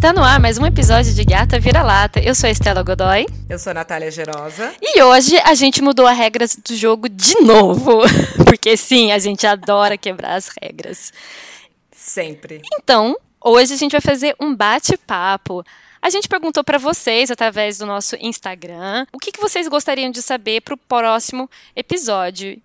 Está no ar mais um episódio de Gata Vira-Lata. Eu sou a Estela Godoy. Eu sou a Natália Gerosa. E hoje a gente mudou as regras do jogo de novo. Porque sim, a gente adora quebrar as regras. Sempre. Então, hoje a gente vai fazer um bate-papo. A gente perguntou para vocês através do nosso Instagram o que, que vocês gostariam de saber para o próximo episódio.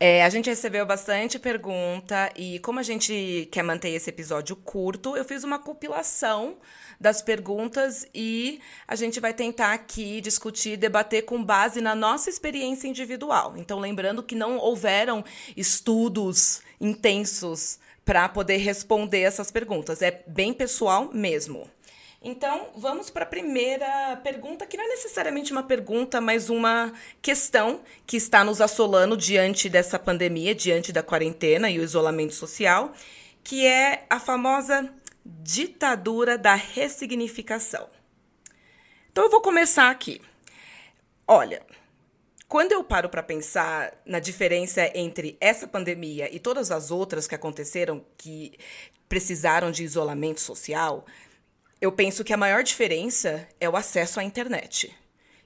É, a gente recebeu bastante pergunta e como a gente quer manter esse episódio curto, eu fiz uma compilação das perguntas e a gente vai tentar aqui discutir, debater com base na nossa experiência individual. Então, lembrando que não houveram estudos intensos para poder responder essas perguntas, é bem pessoal mesmo. Então, vamos para a primeira pergunta, que não é necessariamente uma pergunta, mas uma questão que está nos assolando diante dessa pandemia, diante da quarentena e o isolamento social, que é a famosa ditadura da ressignificação. Então, eu vou começar aqui. Olha, quando eu paro para pensar na diferença entre essa pandemia e todas as outras que aconteceram que precisaram de isolamento social, eu penso que a maior diferença é o acesso à internet.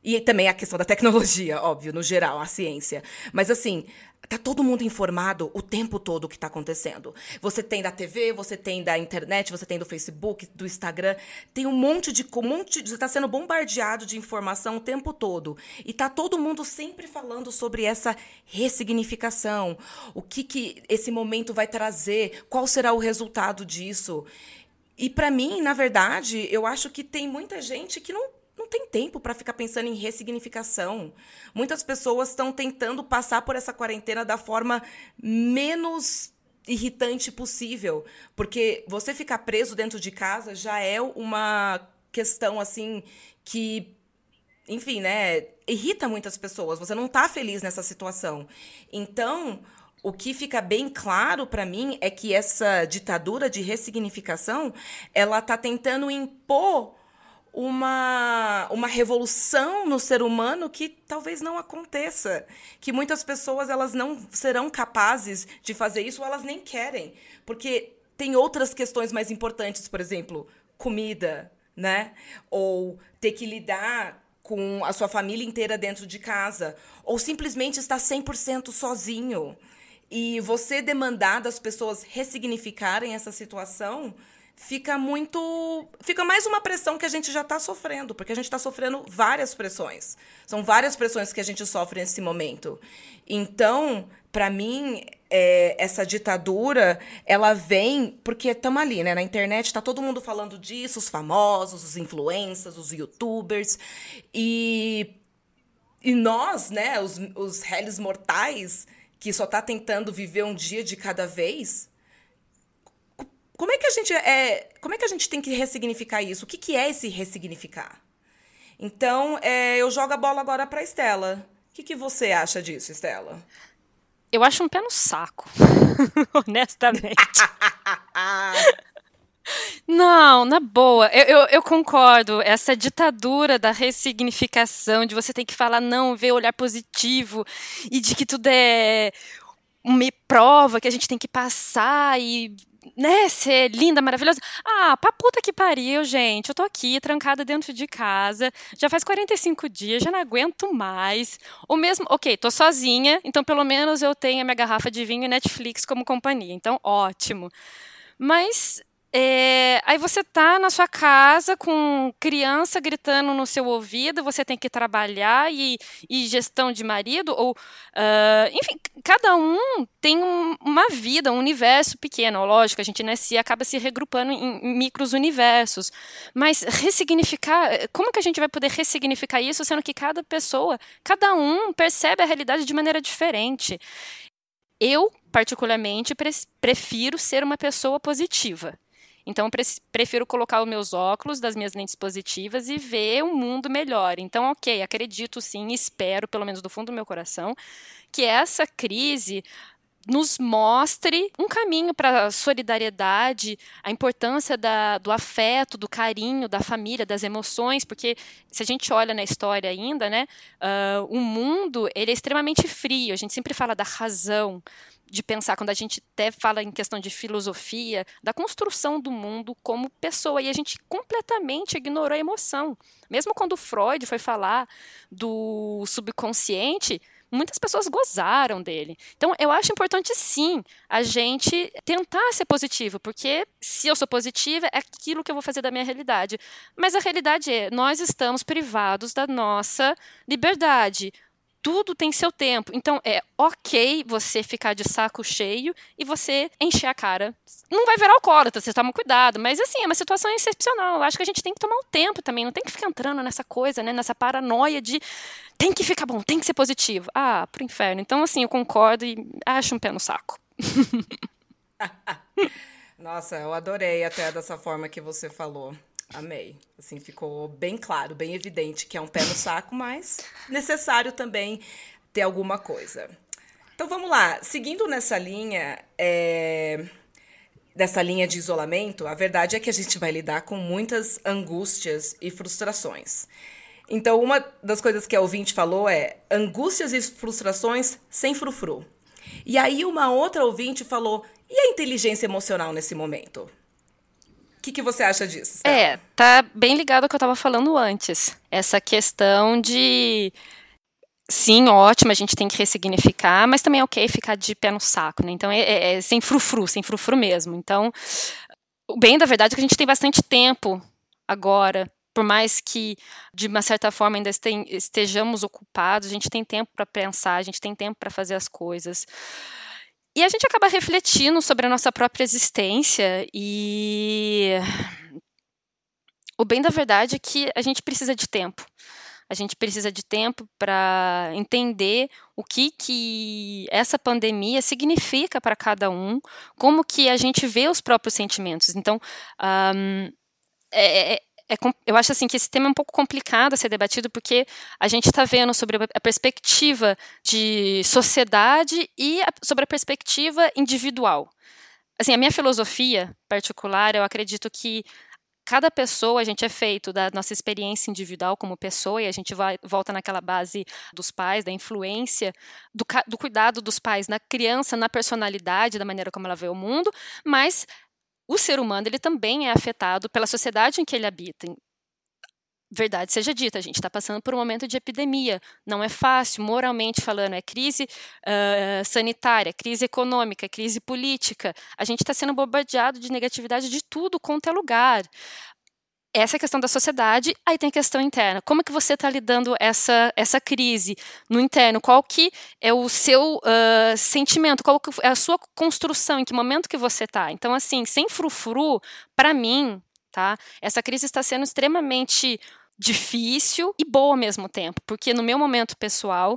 E também a questão da tecnologia, óbvio, no geral, a ciência. Mas assim, tá todo mundo informado o tempo todo o que está acontecendo. Você tem da TV, você tem da internet, você tem do Facebook, do Instagram, tem um monte de um monte, você está sendo bombardeado de informação o tempo todo. E tá todo mundo sempre falando sobre essa ressignificação, o que que esse momento vai trazer, qual será o resultado disso. E para mim, na verdade, eu acho que tem muita gente que não não tem tempo para ficar pensando em ressignificação. Muitas pessoas estão tentando passar por essa quarentena da forma menos irritante possível, porque você ficar preso dentro de casa já é uma questão assim que enfim, né, irrita muitas pessoas. Você não está feliz nessa situação. Então, o que fica bem claro para mim é que essa ditadura de ressignificação, ela está tentando impor uma, uma revolução no ser humano que talvez não aconteça, que muitas pessoas elas não serão capazes de fazer isso, ou elas nem querem, porque tem outras questões mais importantes, por exemplo, comida, né? Ou ter que lidar com a sua família inteira dentro de casa, ou simplesmente estar 100% sozinho. E você demandar das pessoas ressignificarem essa situação fica muito. Fica mais uma pressão que a gente já está sofrendo, porque a gente está sofrendo várias pressões. São várias pressões que a gente sofre nesse momento. Então, para mim, é, essa ditadura, ela vem porque estamos ali, né? Na internet está todo mundo falando disso, os famosos, os influencers, os youtubers. E, e nós, né, os, os réis mortais que só está tentando viver um dia de cada vez, como é que a gente é, como é que a gente tem que ressignificar isso? O que, que é esse ressignificar? Então, é, eu jogo a bola agora para Estela. O que, que você acha disso, Estela? Eu acho um pé no saco, honestamente. Não, na boa, eu, eu, eu, concordo. Essa ditadura da ressignificação, de você ter que falar não, ver olhar positivo, e de que tudo é uma prova que a gente tem que passar e né, ser linda, maravilhosa. Ah, pra puta que pariu, gente. Eu tô aqui, trancada dentro de casa. Já faz 45 dias, já não aguento mais. O mesmo, ok, tô sozinha, então pelo menos eu tenho a minha garrafa de vinho e Netflix como companhia. Então, ótimo. Mas é, aí você tá na sua casa com criança gritando no seu ouvido, você tem que trabalhar e, e gestão de marido, ou uh, enfim, cada um tem um, uma vida, um universo pequeno. Lógico, a gente nasce acaba se regrupando em, em micros universos. Mas ressignificar, como que a gente vai poder ressignificar isso, sendo que cada pessoa, cada um percebe a realidade de maneira diferente? Eu, particularmente, prefiro ser uma pessoa positiva. Então, eu prefiro colocar os meus óculos das minhas lentes positivas e ver um mundo melhor. Então, ok, acredito sim, espero, pelo menos do fundo do meu coração, que essa crise nos mostre um caminho para a solidariedade, a importância da, do afeto, do carinho, da família, das emoções, porque se a gente olha na história ainda, né, uh, o mundo ele é extremamente frio. A gente sempre fala da razão, de pensar, quando a gente até fala em questão de filosofia, da construção do mundo como pessoa, e a gente completamente ignorou a emoção. Mesmo quando Freud foi falar do subconsciente, muitas pessoas gozaram dele. Então, eu acho importante sim a gente tentar ser positivo, porque se eu sou positiva, é aquilo que eu vou fazer da minha realidade. Mas a realidade é, nós estamos privados da nossa liberdade tudo tem seu tempo. Então é ok você ficar de saco cheio e você encher a cara. Não vai virar alcoólatra, você toma cuidado, mas assim, é uma situação excepcional. Eu acho que a gente tem que tomar um tempo também, não tem que ficar entrando nessa coisa, né, nessa paranoia de tem que ficar bom, tem que ser positivo. Ah, pro inferno. Então assim, eu concordo e acho um pé no saco. Nossa, eu adorei até dessa forma que você falou. Amei. Assim, ficou bem claro, bem evidente que é um pé no saco, mas necessário também ter alguma coisa. Então vamos lá. Seguindo nessa linha, é... dessa linha de isolamento, a verdade é que a gente vai lidar com muitas angústias e frustrações. Então, uma das coisas que a ouvinte falou é angústias e frustrações sem frufru. E aí, uma outra ouvinte falou: e a inteligência emocional nesse momento? O que, que você acha disso? Stella? É, tá bem ligado ao que eu estava falando antes. Essa questão de sim, ótimo, a gente tem que ressignificar, mas também é ok ficar de pé no saco, né? Então é, é, é, sem frufru, sem frufru mesmo. Então, o bem da verdade é que a gente tem bastante tempo agora, por mais que de uma certa forma ainda estejamos ocupados, a gente tem tempo para pensar, a gente tem tempo para fazer as coisas. E a gente acaba refletindo sobre a nossa própria existência e o bem da verdade é que a gente precisa de tempo. A gente precisa de tempo para entender o que, que essa pandemia significa para cada um, como que a gente vê os próprios sentimentos. Então, um, é, é eu acho assim que esse tema é um pouco complicado a ser debatido porque a gente está vendo sobre a perspectiva de sociedade e a, sobre a perspectiva individual. Assim, a minha filosofia particular, eu acredito que cada pessoa, a gente é feito da nossa experiência individual como pessoa, e a gente vai, volta naquela base dos pais, da influência, do, do, cuidado dos pais na criança, na personalidade, da maneira como ela vê o mundo, mas o ser humano ele também é afetado pela sociedade em que ele habita. Verdade seja dita, a gente está passando por um momento de epidemia. Não é fácil, moralmente falando, é crise uh, sanitária, crise econômica, crise política. A gente está sendo bombardeado de negatividade de tudo quanto é lugar essa é a questão da sociedade, aí tem a questão interna. Como é que você está lidando essa essa crise no interno? Qual que é o seu uh, sentimento? Qual é a sua construção? Em que momento que você está? Então, assim, sem frufru, para mim, tá? Essa crise está sendo extremamente difícil e boa ao mesmo tempo, porque no meu momento pessoal,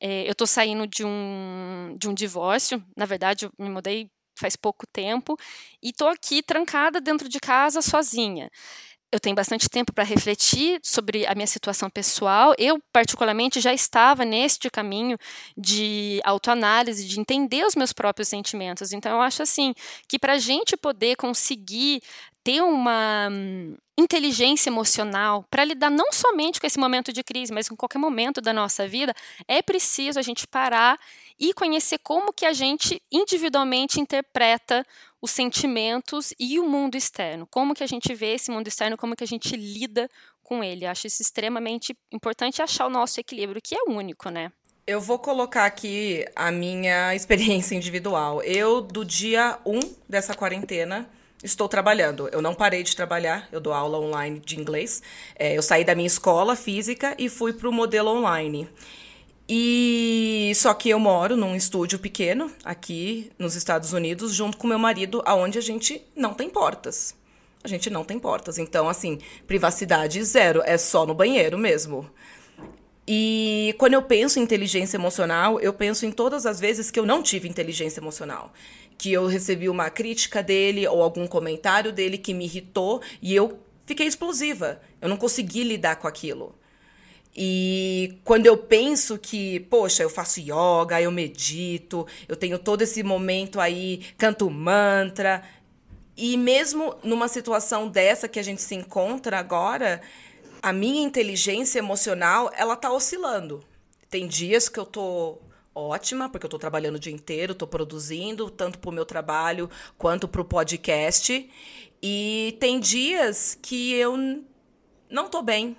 é, eu estou saindo de um de um divórcio. Na verdade, eu me mudei faz pouco tempo e estou aqui trancada dentro de casa sozinha eu tenho bastante tempo para refletir sobre a minha situação pessoal. Eu, particularmente, já estava neste caminho de autoanálise, de entender os meus próprios sentimentos. Então, eu acho assim que para a gente poder conseguir ter uma hum, inteligência emocional para lidar não somente com esse momento de crise, mas com qualquer momento da nossa vida, é preciso a gente parar e conhecer como que a gente individualmente interpreta os sentimentos e o mundo externo. Como que a gente vê esse mundo externo, como que a gente lida com ele. Acho isso extremamente importante achar o nosso equilíbrio, que é único, né? Eu vou colocar aqui a minha experiência individual. Eu, do dia 1 um dessa quarentena, estou trabalhando. Eu não parei de trabalhar, eu dou aula online de inglês. É, eu saí da minha escola física e fui para o modelo online. E só que eu moro num estúdio pequeno aqui nos Estados Unidos junto com meu marido, aonde a gente não tem portas. A gente não tem portas, então assim, privacidade zero, é só no banheiro mesmo. E quando eu penso em inteligência emocional, eu penso em todas as vezes que eu não tive inteligência emocional, que eu recebi uma crítica dele ou algum comentário dele que me irritou e eu fiquei explosiva. Eu não consegui lidar com aquilo. E quando eu penso que, poxa, eu faço yoga, eu medito, eu tenho todo esse momento aí, canto mantra, e mesmo numa situação dessa que a gente se encontra agora, a minha inteligência emocional, ela tá oscilando. Tem dias que eu tô ótima, porque eu tô trabalhando o dia inteiro, tô produzindo, tanto pro meu trabalho quanto pro podcast. E tem dias que eu não tô bem,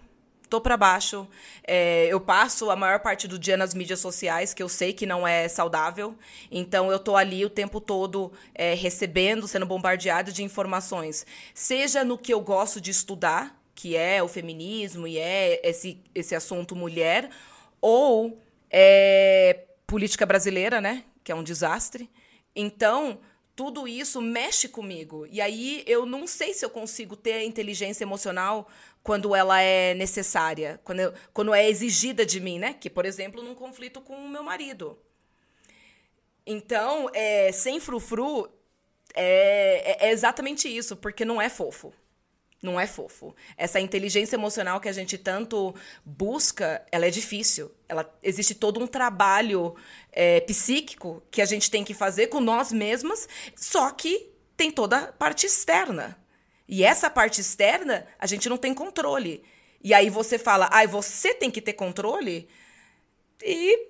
tô para baixo. É, eu passo a maior parte do dia nas mídias sociais, que eu sei que não é saudável. Então eu tô ali o tempo todo é, recebendo, sendo bombardeado de informações. Seja no que eu gosto de estudar, que é o feminismo e é esse, esse assunto mulher, ou é, política brasileira, né? Que é um desastre. Então, tudo isso mexe comigo. E aí eu não sei se eu consigo ter a inteligência emocional quando ela é necessária, quando, eu, quando é exigida de mim, né? Que, por exemplo, num conflito com o meu marido. Então, é, sem frufru, é, é, é exatamente isso, porque não é fofo. Não é fofo. Essa inteligência emocional que a gente tanto busca, ela é difícil. Ela existe todo um trabalho é, psíquico que a gente tem que fazer com nós mesmas, só que tem toda a parte externa. E essa parte externa, a gente não tem controle. E aí você fala, ai, ah, você tem que ter controle? E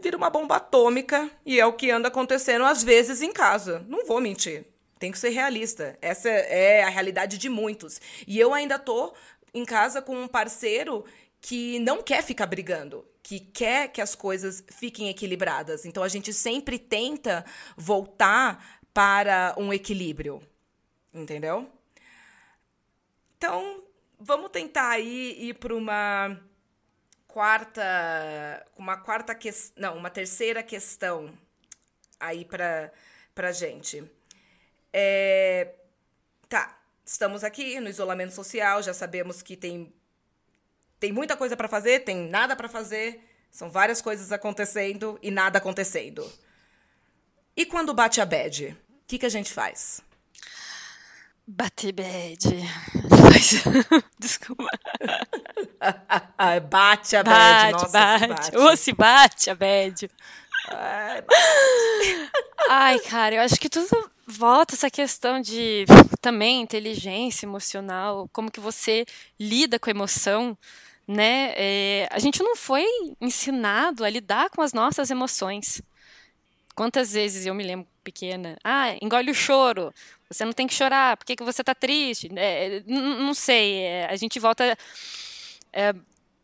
vira uma bomba atômica. E é o que anda acontecendo às vezes em casa. Não vou mentir. Tem que ser realista. Essa é a realidade de muitos. E eu ainda tô em casa com um parceiro que não quer ficar brigando, que quer que as coisas fiquem equilibradas. Então a gente sempre tenta voltar para um equilíbrio. Entendeu? Então, vamos tentar aí ir para uma quarta, uma quarta questão, não, uma terceira questão aí para para gente. É, tá, estamos aqui no isolamento social, já sabemos que tem tem muita coisa para fazer, tem nada para fazer, são várias coisas acontecendo e nada acontecendo. E quando bate a bad, o que, que a gente faz? Bater bad. Desculpa. bate a bad. Bate, Nossa, bate. bate. Ou se bate a bad. Ai, Ai, cara, eu acho que tudo volta essa questão de também inteligência emocional, como que você lida com a emoção, né? É, a gente não foi ensinado a lidar com as nossas emoções. Quantas vezes eu me lembro pequena, ah, engole o choro, você não tem que chorar, por que, que você está triste? É, não sei, é, a gente volta é,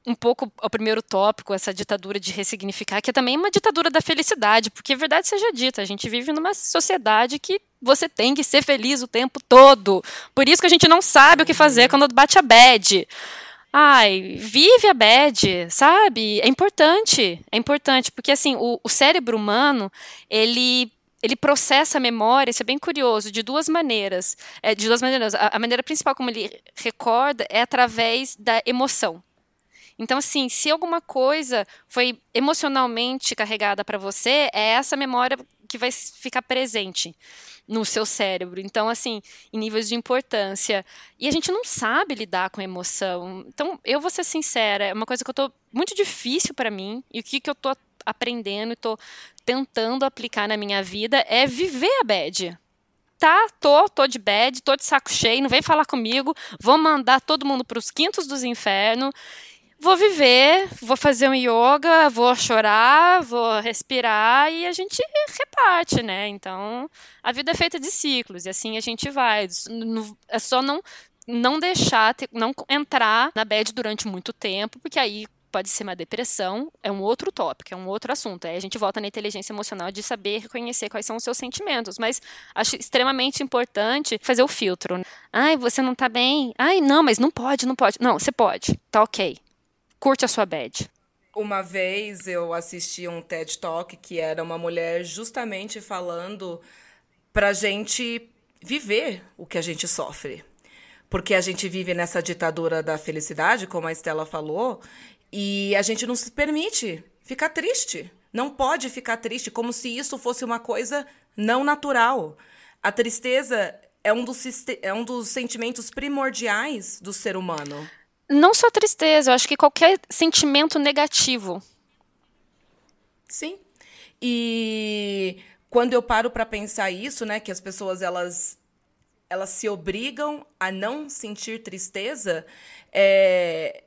um pouco ao primeiro tópico, essa ditadura de ressignificar, que é também uma ditadura da felicidade, porque a verdade seja dita, a gente vive numa sociedade que você tem que ser feliz o tempo todo. Por isso que a gente não sabe o que fazer quando bate a bad. Ai, vive a bad, sabe? É importante, é importante, porque assim, o, o cérebro humano, ele ele processa a memória, isso é bem curioso, de duas maneiras. É, de duas maneiras. A, a, maneira principal como ele recorda é através da emoção. Então, assim, se alguma coisa foi emocionalmente carregada para você, é essa memória que vai ficar presente no seu cérebro. Então, assim, em níveis de importância. E a gente não sabe lidar com emoção. Então, eu vou ser sincera, é uma coisa que eu tô muito difícil para mim. E o que, que eu tô aprendendo e tô tentando aplicar na minha vida é viver a bad. Tá, tô, tô de bad, tô de saco cheio, não vem falar comigo, vou mandar todo mundo para os quintos dos infernos vou viver, vou fazer um yoga, vou chorar, vou respirar e a gente reparte, né? Então, a vida é feita de ciclos e assim a gente vai. É só não não deixar, não entrar na bad durante muito tempo, porque aí pode ser uma depressão, é um outro tópico, é um outro assunto. Aí a gente volta na inteligência emocional de saber reconhecer quais são os seus sentimentos. Mas acho extremamente importante fazer o filtro. Ai, você não tá bem? Ai, não, mas não pode, não pode. Não, você pode. Tá ok curte a sua bad. Uma vez eu assisti um TED Talk que era uma mulher justamente falando pra gente viver o que a gente sofre. Porque a gente vive nessa ditadura da felicidade, como a Estela falou, e a gente não se permite ficar triste. Não pode ficar triste, como se isso fosse uma coisa não natural. A tristeza é um dos, é um dos sentimentos primordiais do ser humano. Não só tristeza, eu acho que qualquer sentimento negativo. Sim. E quando eu paro para pensar isso, né, que as pessoas elas elas se obrigam a não sentir tristeza, é,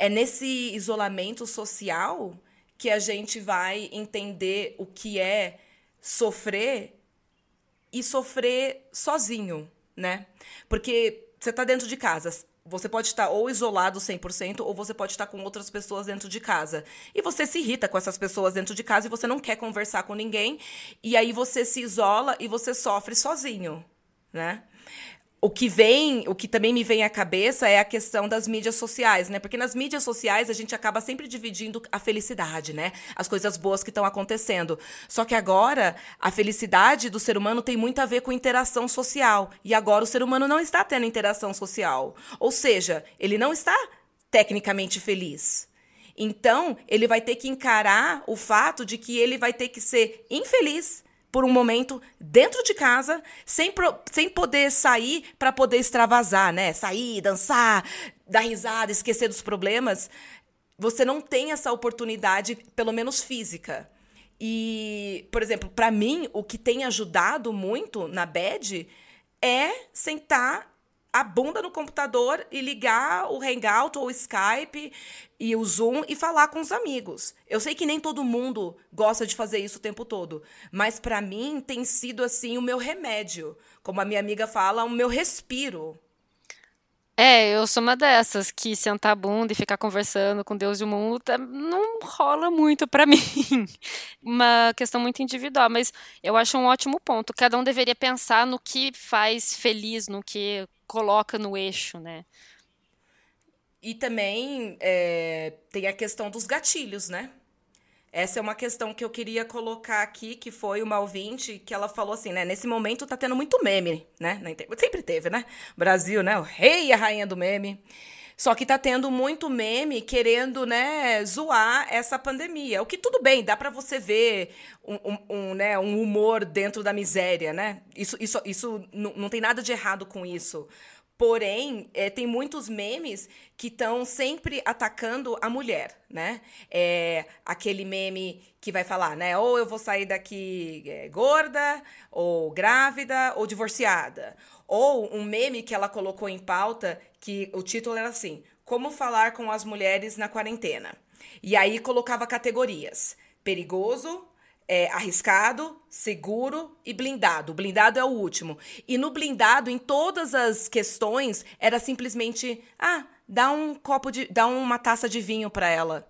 é nesse isolamento social que a gente vai entender o que é sofrer e sofrer sozinho, né? Porque você está dentro de casa, você pode estar ou isolado 100% ou você pode estar com outras pessoas dentro de casa. E você se irrita com essas pessoas dentro de casa e você não quer conversar com ninguém. E aí você se isola e você sofre sozinho, né? O que vem, o que também me vem à cabeça é a questão das mídias sociais, né? Porque nas mídias sociais a gente acaba sempre dividindo a felicidade, né? As coisas boas que estão acontecendo. Só que agora a felicidade do ser humano tem muito a ver com interação social. E agora o ser humano não está tendo interação social. Ou seja, ele não está tecnicamente feliz. Então, ele vai ter que encarar o fato de que ele vai ter que ser infeliz por um momento dentro de casa, sem, pro, sem poder sair para poder extravasar, né? Sair, dançar, dar risada, esquecer dos problemas. Você não tem essa oportunidade, pelo menos física. E, por exemplo, para mim, o que tem ajudado muito na bed é sentar a bunda no computador e ligar o Hangout ou o Skype e o Zoom e falar com os amigos. Eu sei que nem todo mundo gosta de fazer isso o tempo todo, mas para mim tem sido assim o meu remédio, como a minha amiga fala, o meu respiro. É, eu sou uma dessas que sentar a bunda e ficar conversando com Deus e o mundo tá, não rola muito para mim. Uma questão muito individual, mas eu acho um ótimo ponto. Cada um deveria pensar no que faz feliz, no que coloca no eixo, né? E também é, tem a questão dos gatilhos, né? Essa é uma questão que eu queria colocar aqui, que foi uma ouvinte que ela falou assim, né? Nesse momento tá tendo muito meme, né? Sempre teve, né? Brasil, né? O rei e a rainha do meme. Só que tá tendo muito meme querendo, né, zoar essa pandemia. O que tudo bem, dá para você ver um, um, um, né, um humor dentro da miséria, né? Isso, isso, isso não, tem nada de errado com isso. Porém, é, tem muitos memes que estão sempre atacando a mulher, né? É, aquele meme que vai falar, né? Ou eu vou sair daqui é, gorda, ou grávida, ou divorciada. Ou um meme que ela colocou em pauta, que o título era assim: Como falar com as mulheres na quarentena. E aí colocava categorias: perigoso, é, arriscado, seguro e blindado. O blindado é o último. E no blindado, em todas as questões, era simplesmente: ah, dá um copo de. dá uma taça de vinho para ela.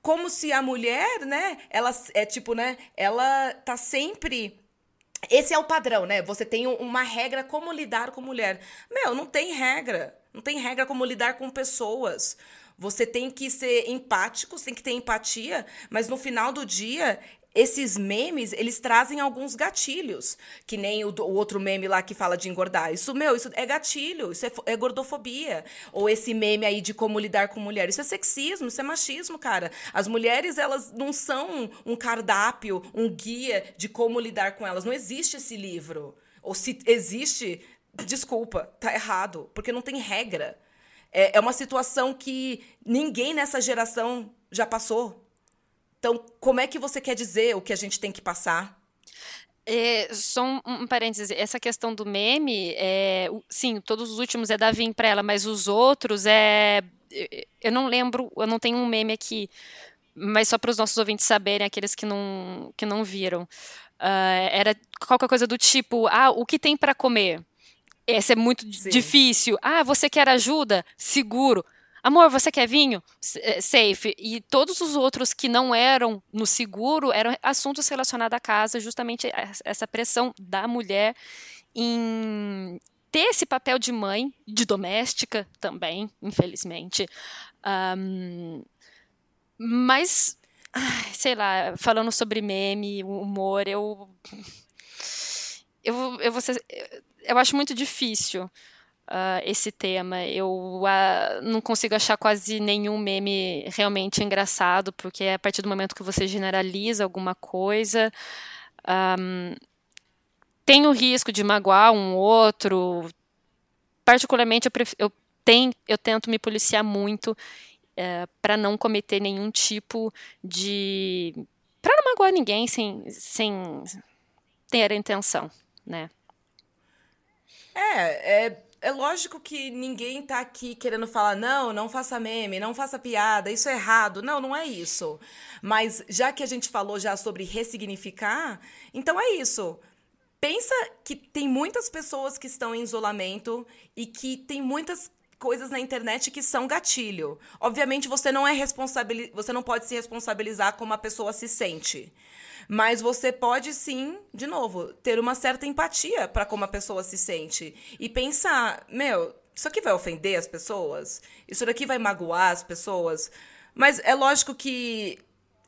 Como se a mulher, né, ela é tipo, né, ela tá sempre esse é o padrão, né? Você tem uma regra como lidar com mulher. Meu, não tem regra. Não tem regra como lidar com pessoas. Você tem que ser empático, tem que ter empatia, mas no final do dia esses memes, eles trazem alguns gatilhos, que nem o, o, outro meme lá que fala de engordar. Isso, meu, isso é gatilho, isso é, é, gordofobia. Ou esse meme aí de como lidar com mulher. Isso é sexismo, isso é machismo, cara. As mulheres, elas não são um cardápio, um guia de como lidar com elas. Não existe esse livro. Ou se existe, desculpa, tá errado, porque não tem regra. É, é uma situação que ninguém nessa geração já passou. Então, como é que você quer dizer o que a gente tem que passar? É, só um, um parêntese, essa questão do meme, é, sim, todos os últimos é da Vim para ela, mas os outros é. Eu não lembro, eu não tenho um meme aqui, mas só para os nossos ouvintes saberem, aqueles que não, que não viram. Uh, era qualquer coisa do tipo: ah, o que tem para comer? Esse é muito sim. difícil. Ah, você quer ajuda? Seguro amor, você quer vinho? Eh, safe. E todos os outros que não eram no seguro eram assuntos relacionados à casa, justamente essa pressão da mulher em ter esse papel de mãe, de doméstica também, infelizmente. Um, mas, sei lá, falando sobre meme, humor, eu. Eu, eu, vou ser, eu acho muito difícil uh, esse tema. Eu uh, não consigo achar quase nenhum meme realmente engraçado, porque é a partir do momento que você generaliza alguma coisa. Um, tem o risco de magoar um outro. Particularmente, eu, pref eu eu tento me policiar muito é, para não cometer nenhum tipo de. para não magoar ninguém sem, sem ter a intenção, né? É, é, é lógico que ninguém tá aqui querendo falar, não, não faça meme, não faça piada, isso é errado. Não, não é isso. Mas já que a gente falou já sobre ressignificar, então é isso. Pensa que tem muitas pessoas que estão em isolamento e que tem muitas coisas na internet que são gatilho. Obviamente você não é responsável, você não pode se responsabilizar como a pessoa se sente. Mas você pode sim, de novo, ter uma certa empatia para como a pessoa se sente e pensar, meu, isso aqui vai ofender as pessoas? Isso daqui vai magoar as pessoas? Mas é lógico que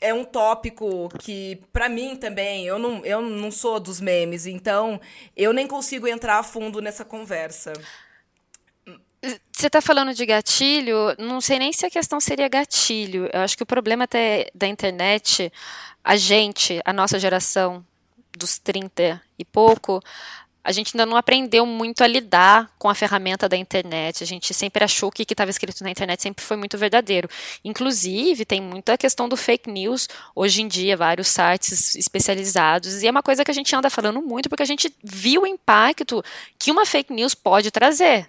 é um tópico que, para mim também, eu não, eu não sou dos memes, então eu nem consigo entrar a fundo nessa conversa. Você está falando de gatilho, não sei nem se a questão seria gatilho. Eu acho que o problema até da internet, a gente, a nossa geração dos 30 e pouco, a gente ainda não aprendeu muito a lidar com a ferramenta da internet. A gente sempre achou que o que estava escrito na internet sempre foi muito verdadeiro. Inclusive, tem muita questão do fake news hoje em dia, vários sites especializados. E é uma coisa que a gente anda falando muito porque a gente viu o impacto que uma fake news pode trazer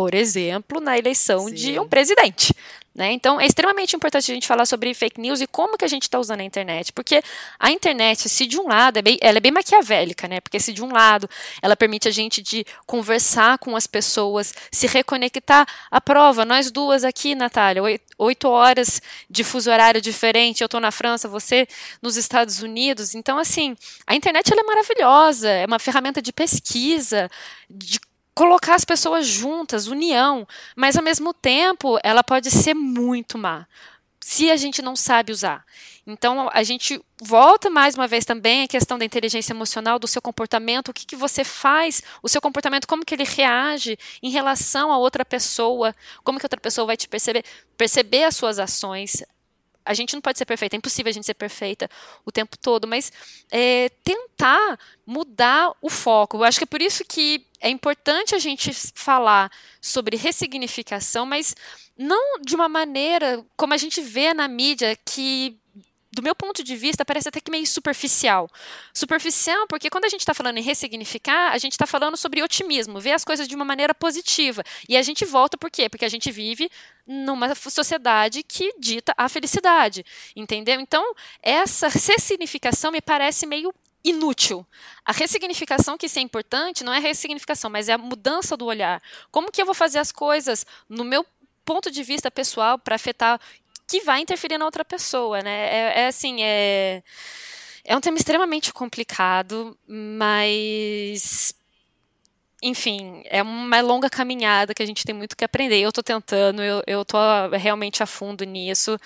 por exemplo, na eleição Sim. de um presidente. Né? Então, é extremamente importante a gente falar sobre fake news e como que a gente está usando a internet. Porque a internet, se de um lado, é bem, ela é bem maquiavélica, né? Porque se de um lado ela permite a gente de conversar com as pessoas, se reconectar. A prova, nós duas aqui, Natália, oito horas de fuso horário diferente, eu estou na França, você nos Estados Unidos. Então, assim, a internet ela é maravilhosa, é uma ferramenta de pesquisa, de colocar as pessoas juntas, união, mas ao mesmo tempo ela pode ser muito má se a gente não sabe usar. Então, a gente volta mais uma vez também à questão da inteligência emocional, do seu comportamento, o que, que você faz, o seu comportamento, como que ele reage em relação a outra pessoa, como que outra pessoa vai te perceber, perceber as suas ações, a gente não pode ser perfeita, é impossível a gente ser perfeita o tempo todo, mas é, tentar mudar o foco. Eu acho que é por isso que é importante a gente falar sobre ressignificação, mas não de uma maneira como a gente vê na mídia que do meu ponto de vista, parece até que meio superficial. Superficial porque quando a gente está falando em ressignificar, a gente está falando sobre otimismo, ver as coisas de uma maneira positiva. E a gente volta por quê? Porque a gente vive numa sociedade que dita a felicidade, entendeu? Então, essa ressignificação me parece meio inútil. A ressignificação que isso é importante não é a ressignificação, mas é a mudança do olhar. Como que eu vou fazer as coisas no meu ponto de vista pessoal para afetar que vai interferir na outra pessoa, né? É, é assim, é é um tema extremamente complicado, mas enfim, é uma longa caminhada que a gente tem muito que aprender. Eu estou tentando, eu, eu tô realmente a fundo nisso.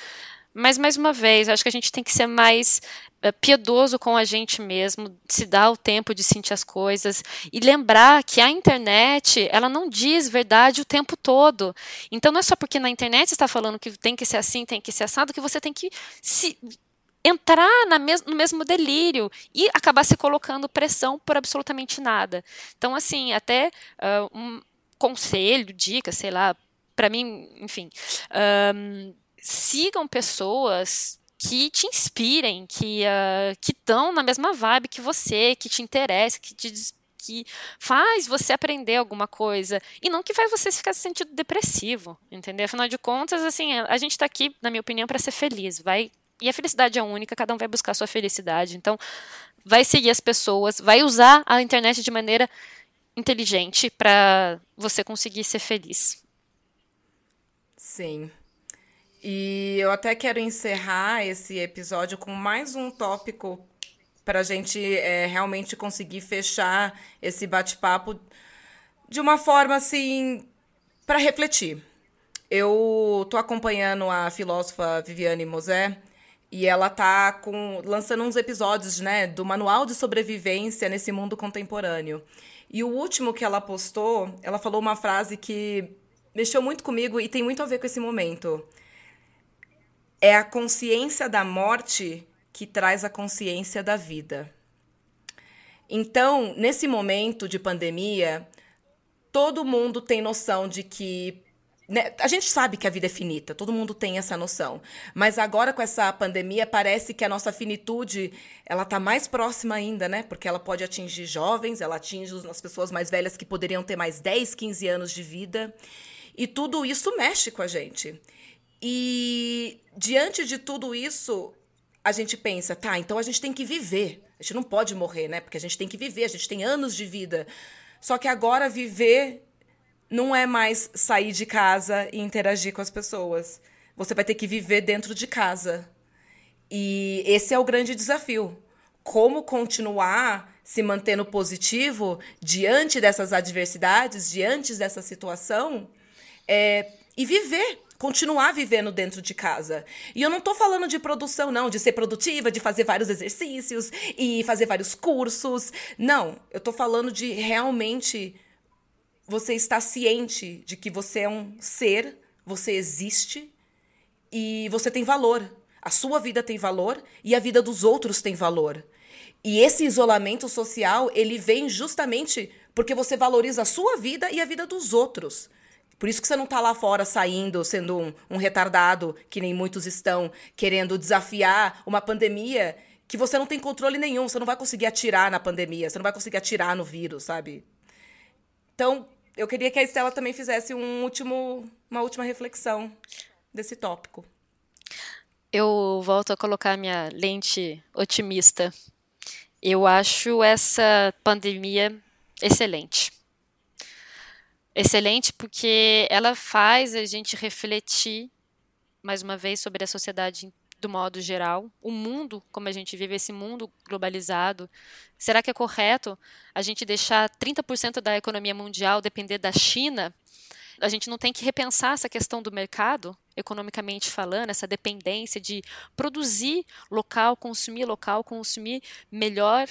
Mas, mais uma vez, acho que a gente tem que ser mais uh, piedoso com a gente mesmo, se dar o tempo de sentir as coisas e lembrar que a internet, ela não diz verdade o tempo todo. Então, não é só porque na internet está falando que tem que ser assim, tem que ser assado, que você tem que se entrar mes no mesmo delírio e acabar se colocando pressão por absolutamente nada. Então, assim, até uh, um conselho, dica, sei lá, para mim, enfim. Um, sigam pessoas que te inspirem, que uh, que estão na mesma vibe que você, que te interessa, que te que faz você aprender alguma coisa e não que faz você ficar se sentindo depressivo, entendeu? Afinal de contas, assim, a gente está aqui, na minha opinião, para ser feliz, vai e a felicidade é única, cada um vai buscar a sua felicidade. Então, vai seguir as pessoas, vai usar a internet de maneira inteligente para você conseguir ser feliz. Sim. E eu até quero encerrar esse episódio com mais um tópico para a gente é, realmente conseguir fechar esse bate-papo de uma forma assim para refletir. Eu tô acompanhando a filósofa Viviane Mosé e ela tá com lançando uns episódios, né, do manual de sobrevivência nesse mundo contemporâneo. E o último que ela postou, ela falou uma frase que mexeu muito comigo e tem muito a ver com esse momento é a consciência da morte que traz a consciência da vida. Então, nesse momento de pandemia, todo mundo tem noção de que né, a gente sabe que a vida é finita, todo mundo tem essa noção. Mas agora com essa pandemia parece que a nossa finitude, ela tá mais próxima ainda, né? Porque ela pode atingir jovens, ela atinge as pessoas mais velhas que poderiam ter mais 10, 15 anos de vida. E tudo isso mexe com a gente. E diante de tudo isso, a gente pensa, tá, então a gente tem que viver. A gente não pode morrer, né? Porque a gente tem que viver, a gente tem anos de vida. Só que agora viver não é mais sair de casa e interagir com as pessoas. Você vai ter que viver dentro de casa. E esse é o grande desafio. Como continuar se mantendo positivo diante dessas adversidades, diante dessa situação, é, e viver, continuar vivendo dentro de casa. E eu não estou falando de produção, não, de ser produtiva, de fazer vários exercícios e fazer vários cursos. Não, eu estou falando de realmente você está ciente de que você é um ser, você existe e você tem valor. A sua vida tem valor e a vida dos outros tem valor. E esse isolamento social, ele vem justamente porque você valoriza a sua vida e a vida dos outros. Por isso que você não está lá fora saindo, sendo um, um retardado, que nem muitos estão, querendo desafiar uma pandemia que você não tem controle nenhum. Você não vai conseguir atirar na pandemia, você não vai conseguir atirar no vírus, sabe? Então, eu queria que a Estela também fizesse um último, uma última reflexão desse tópico. Eu volto a colocar minha lente otimista. Eu acho essa pandemia excelente. Excelente porque ela faz a gente refletir mais uma vez sobre a sociedade do modo geral, o mundo, como a gente vive esse mundo globalizado, será que é correto a gente deixar 30% da economia mundial depender da China? A gente não tem que repensar essa questão do mercado, economicamente falando, essa dependência de produzir local, consumir local, consumir melhor,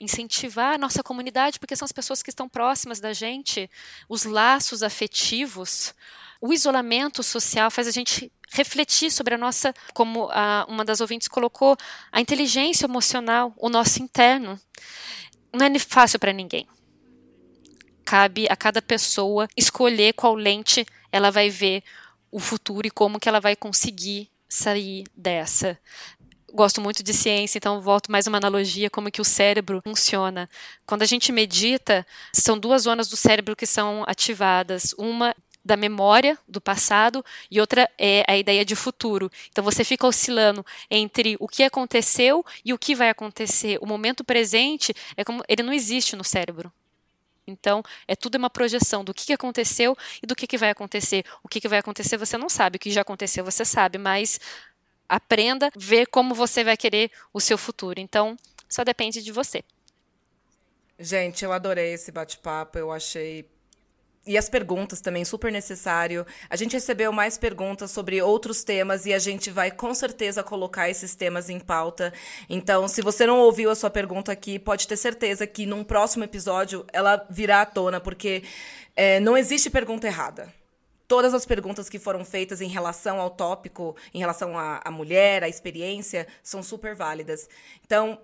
incentivar a nossa comunidade, porque são as pessoas que estão próximas da gente, os laços afetivos. O isolamento social faz a gente refletir sobre a nossa, como a, uma das ouvintes colocou, a inteligência emocional, o nosso interno. Não é fácil para ninguém. Cabe a cada pessoa escolher qual lente ela vai ver o futuro e como que ela vai conseguir sair dessa. Gosto muito de ciência, então volto mais uma analogia como que o cérebro funciona. Quando a gente medita, são duas zonas do cérebro que são ativadas. Uma da memória do passado e outra é a ideia de futuro. Então você fica oscilando entre o que aconteceu e o que vai acontecer. O momento presente é como ele não existe no cérebro. Então, é tudo uma projeção do que, aconteceu e do que, vai acontecer. O que vai acontecer você não sabe, o que já aconteceu você sabe, mas aprenda, ver como você vai querer o seu futuro. Então, só depende de você. Gente, eu adorei esse bate-papo, eu achei e as perguntas também, super necessário. A gente recebeu mais perguntas sobre outros temas e a gente vai com certeza colocar esses temas em pauta. Então, se você não ouviu a sua pergunta aqui, pode ter certeza que num próximo episódio ela virá à tona, porque é, não existe pergunta errada. Todas as perguntas que foram feitas em relação ao tópico, em relação à, mulher, à experiência, são super válidas. Então,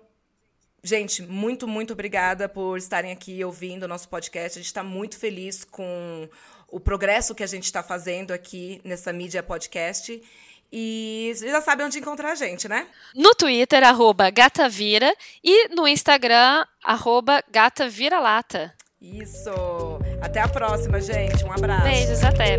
Gente, muito, muito obrigada por estarem aqui ouvindo o nosso podcast. A gente está muito feliz com o progresso que a gente está fazendo aqui nessa mídia podcast. E vocês já sabem onde encontrar a gente, né? No Twitter, arroba gatavira, e no Instagram, arroba gataviralata. Isso! Até a próxima, gente. Um abraço. Beijos, até.